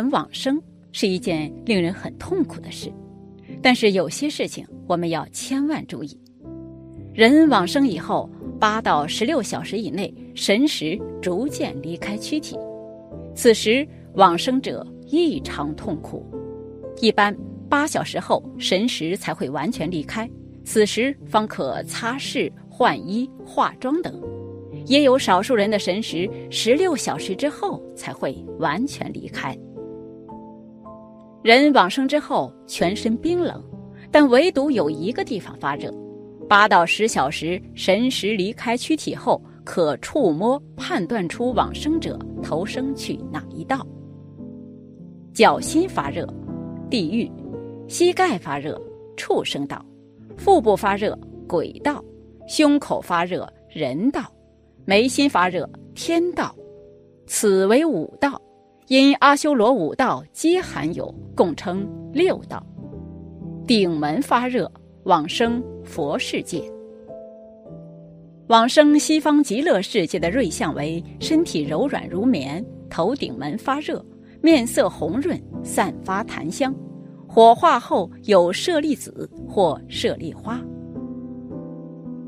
人往生是一件令人很痛苦的事，但是有些事情我们要千万注意。人往生以后，八到十六小时以内，神识逐渐离开躯体，此时往生者异常痛苦。一般八小时后，神识才会完全离开，此时方可擦拭、换衣、化妆等。也有少数人的神识十六小时之后才会完全离开。人往生之后全身冰冷，但唯独有一个地方发热。八到十小时神识离开躯体后，可触摸判断出往生者投生去哪一道。脚心发热，地狱；膝盖发热，畜生道；腹部发热，鬼道；胸口发热，人道。眉心发热，天道，此为五道，因阿修罗五道皆含有，共称六道。顶门发热，往生佛世界。往生西方极乐世界的瑞相为身体柔软如棉，头顶门发热，面色红润，散发檀香，火化后有舍利子或舍利花。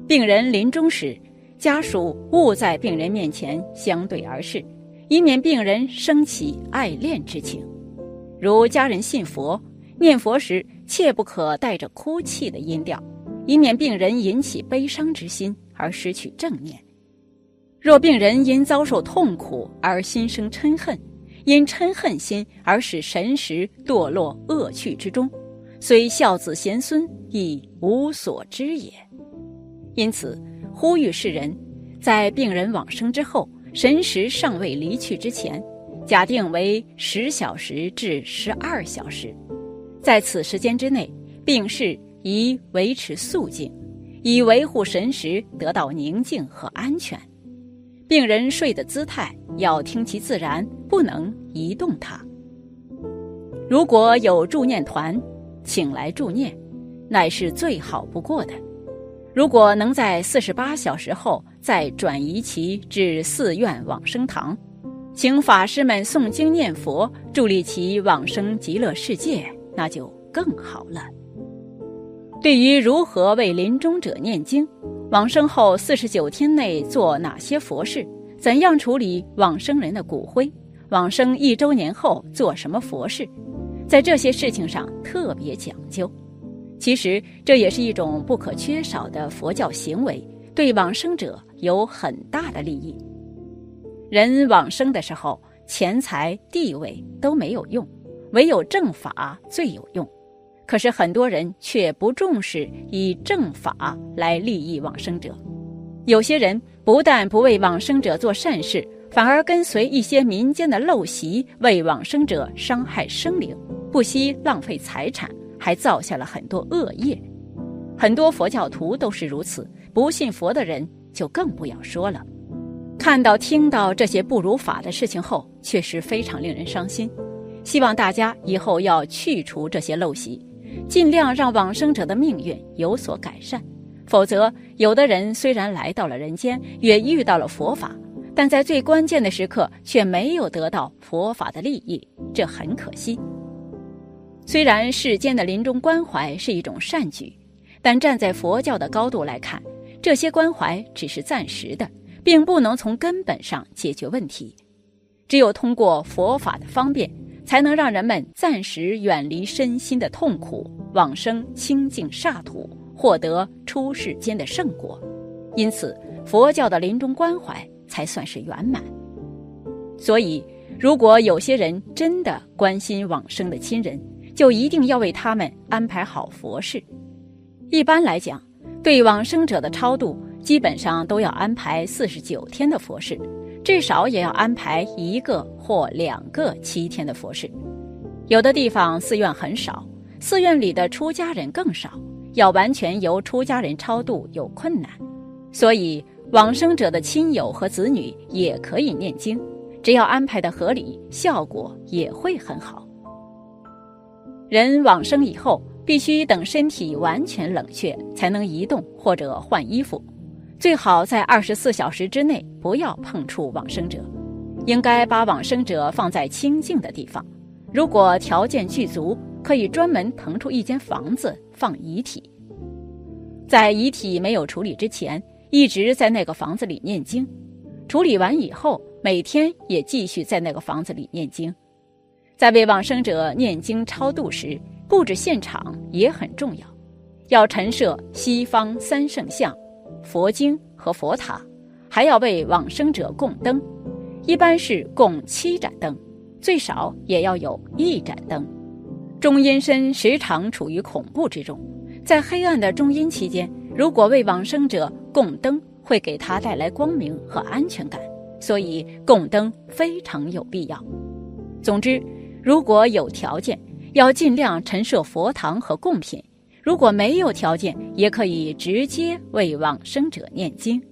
病人临终时。家属勿在病人面前相对而视，以免病人生起爱恋之情。如家人信佛，念佛时切不可带着哭泣的音调，以免病人引起悲伤之心而失去正念。若病人因遭受痛苦而心生嗔恨，因嗔恨心而使神识堕落恶趣之中，虽孝子贤孙亦无所知也。因此。呼吁世人，在病人往生之后，神识尚未离去之前，假定为十小时至十二小时，在此时间之内，病室宜维持肃静，以维护神识得到宁静和安全。病人睡的姿态要听其自然，不能移动它。如果有助念团，请来助念，乃是最好不过的。如果能在四十八小时后再转移其至寺院往生堂，请法师们诵经念佛，助力其往生极乐世界，那就更好了。对于如何为临终者念经，往生后四十九天内做哪些佛事，怎样处理往生人的骨灰，往生一周年后做什么佛事，在这些事情上特别讲究。其实这也是一种不可缺少的佛教行为，对往生者有很大的利益。人往生的时候，钱财地位都没有用，唯有正法最有用。可是很多人却不重视以正法来利益往生者，有些人不但不为往生者做善事，反而跟随一些民间的陋习，为往生者伤害生灵，不惜浪费财产。还造下了很多恶业，很多佛教徒都是如此，不信佛的人就更不要说了。看到、听到这些不如法的事情后，确实非常令人伤心。希望大家以后要去除这些陋习，尽量让往生者的命运有所改善。否则，有的人虽然来到了人间，也遇到了佛法，但在最关键的时刻却没有得到佛法的利益，这很可惜。虽然世间的临终关怀是一种善举，但站在佛教的高度来看，这些关怀只是暂时的，并不能从根本上解决问题。只有通过佛法的方便，才能让人们暂时远离身心的痛苦，往生清净刹土，获得出世间的圣果。因此，佛教的临终关怀才算是圆满。所以，如果有些人真的关心往生的亲人，就一定要为他们安排好佛事。一般来讲，对往生者的超度，基本上都要安排四十九天的佛事，至少也要安排一个或两个七天的佛事。有的地方寺院很少，寺院里的出家人更少，要完全由出家人超度有困难，所以往生者的亲友和子女也可以念经，只要安排的合理，效果也会很好。人往生以后，必须等身体完全冷却，才能移动或者换衣服。最好在二十四小时之内不要碰触往生者，应该把往生者放在清静的地方。如果条件具足，可以专门腾出一间房子放遗体。在遗体没有处理之前，一直在那个房子里念经；处理完以后，每天也继续在那个房子里念经。在为往生者念经超度时，布置现场也很重要，要陈设西方三圣像、佛经和佛塔，还要为往生者供灯，一般是供七盏灯，最少也要有一盏灯。中阴身时常处于恐怖之中。在黑暗的中阴期间，如果为往生者供灯，会给他带来光明和安全感，所以供灯非常有必要。总之，如果有条件，要尽量陈设佛堂和贡品；如果没有条件，也可以直接为往生者念经。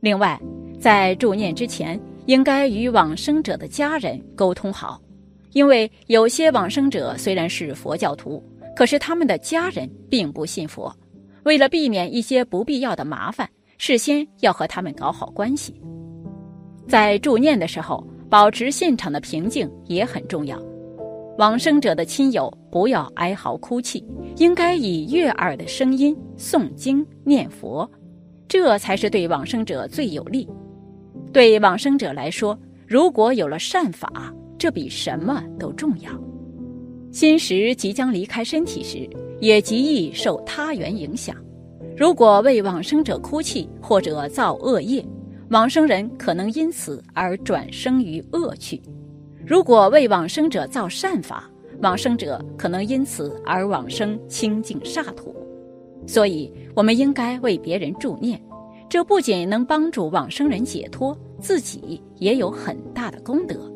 另外，在助念之前，应该与往生者的家人沟通好，因为有些往生者虽然是佛教徒。可是他们的家人并不信佛，为了避免一些不必要的麻烦，事先要和他们搞好关系。在助念的时候，保持现场的平静也很重要。往生者的亲友不要哀嚎哭泣，应该以悦耳的声音诵经念佛，这才是对往生者最有利。对往生者来说，如果有了善法，这比什么都重要。心识即将离开身体时，也极易受他缘影响。如果为往生者哭泣或者造恶业，往生人可能因此而转生于恶趣；如果为往生者造善法，往生者可能因此而往生清净刹土。所以，我们应该为别人助念，这不仅能帮助往生人解脱，自己也有很大的功德。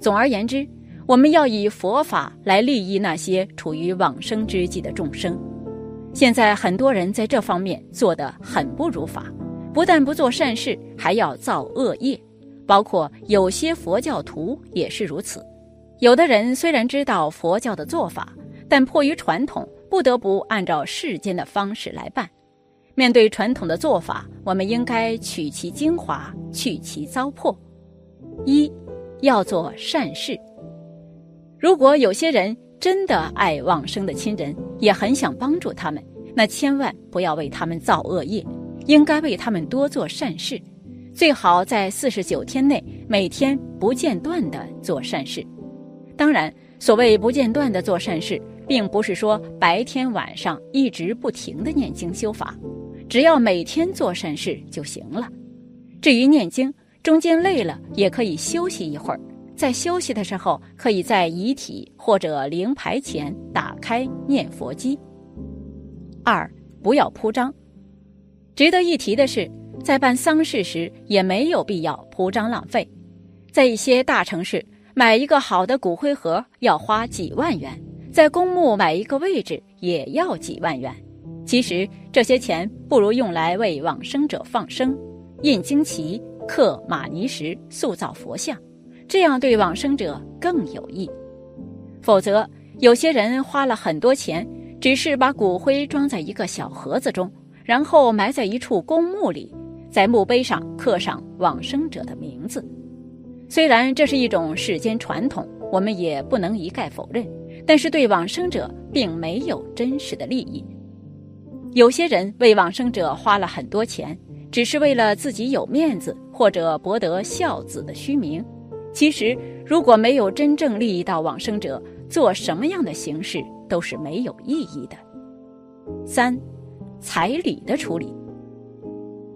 总而言之。我们要以佛法来利益那些处于往生之际的众生。现在很多人在这方面做得很不如法，不但不做善事，还要造恶业。包括有些佛教徒也是如此。有的人虽然知道佛教的做法，但迫于传统，不得不按照世间的方式来办。面对传统的做法，我们应该取其精华，去其糟粕。一，要做善事。如果有些人真的爱往生的亲人，也很想帮助他们，那千万不要为他们造恶业，应该为他们多做善事，最好在四十九天内每天不间断的做善事。当然，所谓不间断的做善事，并不是说白天晚上一直不停的念经修法，只要每天做善事就行了。至于念经，中间累了也可以休息一会儿。在休息的时候，可以在遗体或者灵牌前打开念佛机。二，不要铺张。值得一提的是，在办丧事时也没有必要铺张浪费。在一些大城市，买一个好的骨灰盒要花几万元；在公墓买一个位置也要几万元。其实这些钱不如用来为往生者放生、印经旗、刻玛尼石、塑造佛像。这样对往生者更有益，否则有些人花了很多钱，只是把骨灰装在一个小盒子中，然后埋在一处公墓里，在墓碑上刻上往生者的名字。虽然这是一种世间传统，我们也不能一概否认，但是对往生者并没有真实的利益。有些人为往生者花了很多钱，只是为了自己有面子或者博得孝子的虚名。其实，如果没有真正利益到往生者，做什么样的形式都是没有意义的。三，彩礼的处理，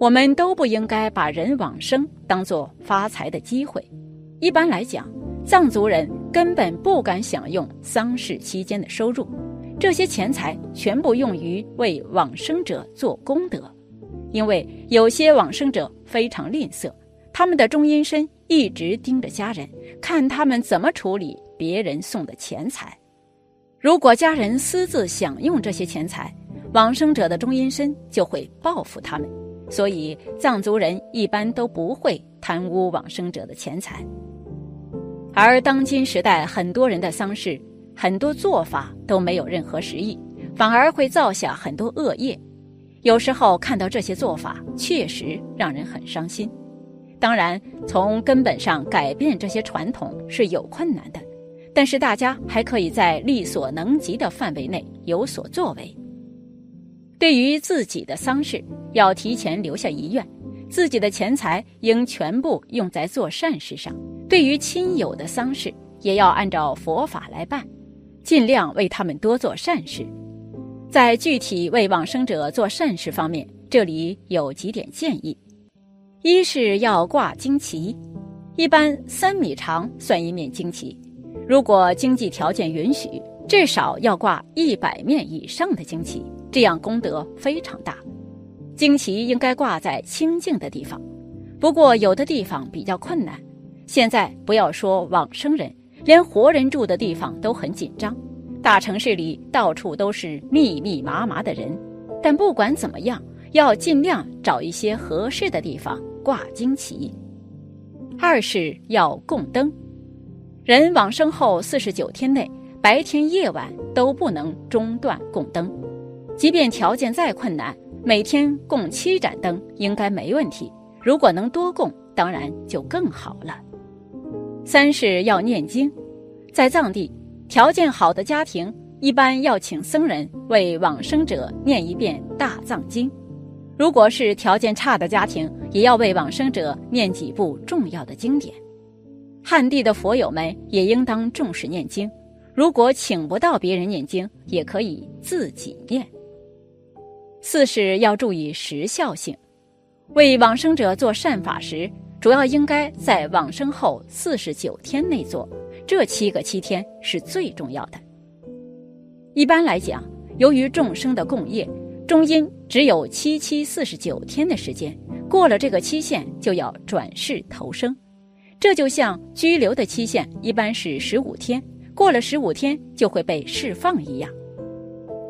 我们都不应该把人往生当做发财的机会。一般来讲，藏族人根本不敢享用丧事期间的收入，这些钱财全部用于为往生者做功德，因为有些往生者非常吝啬。他们的中阴身一直盯着家人，看他们怎么处理别人送的钱财。如果家人私自享用这些钱财，往生者的中阴身就会报复他们。所以，藏族人一般都不会贪污往生者的钱财。而当今时代，很多人的丧事，很多做法都没有任何实意，反而会造下很多恶业。有时候看到这些做法，确实让人很伤心。当然，从根本上改变这些传统是有困难的，但是大家还可以在力所能及的范围内有所作为。对于自己的丧事，要提前留下遗愿，自己的钱财应全部用在做善事上。对于亲友的丧事，也要按照佛法来办，尽量为他们多做善事。在具体为往生者做善事方面，这里有几点建议：一是要挂旌旗，一般三米长算一面旌旗，如果经济条件允许，至少要挂一百面以上的旌旗，这样功德非常大。旌旗应该挂在清净的地方，不过有的地方比较困难。现在不要说往生人，连活人住的地方都很紧张。大城市里到处都是密密麻麻的人，但不管怎么样，要尽量找一些合适的地方挂旌旗。二是要供灯，人往生后四十九天内，白天夜晚都不能中断供灯，即便条件再困难，每天供七盏灯应该没问题。如果能多供，当然就更好了。三是要念经，在藏地。条件好的家庭一般要请僧人为往生者念一遍大藏经，如果是条件差的家庭，也要为往生者念几部重要的经典。汉地的佛友们也应当重视念经，如果请不到别人念经，也可以自己念。四是要注意时效性，为往生者做善法时，主要应该在往生后四十九天内做。这七个七天是最重要的。一般来讲，由于众生的共业，中阴只有七七四十九天的时间，过了这个期限就要转世投生。这就像拘留的期限一般是十五天，过了十五天就会被释放一样。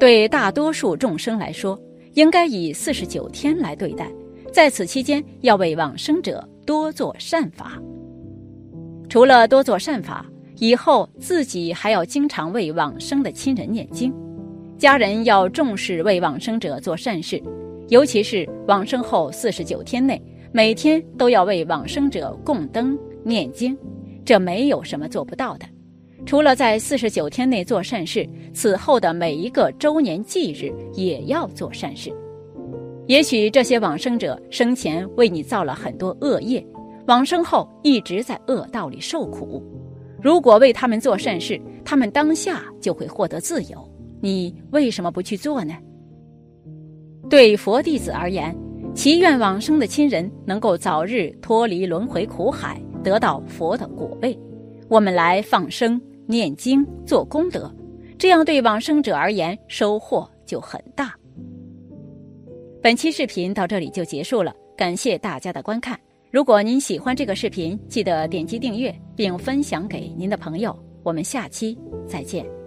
对大多数众生来说，应该以四十九天来对待，在此期间要为往生者多做善法。除了多做善法。以后自己还要经常为往生的亲人念经，家人要重视为往生者做善事，尤其是往生后四十九天内，每天都要为往生者供灯念经，这没有什么做不到的。除了在四十九天内做善事，此后的每一个周年忌日也要做善事。也许这些往生者生前为你造了很多恶业，往生后一直在恶道里受苦。如果为他们做善事，他们当下就会获得自由。你为什么不去做呢？对佛弟子而言，祈愿往生的亲人能够早日脱离轮回苦海，得到佛的果位。我们来放生、念经、做功德，这样对往生者而言收获就很大。本期视频到这里就结束了，感谢大家的观看。如果您喜欢这个视频，记得点击订阅并分享给您的朋友。我们下期再见。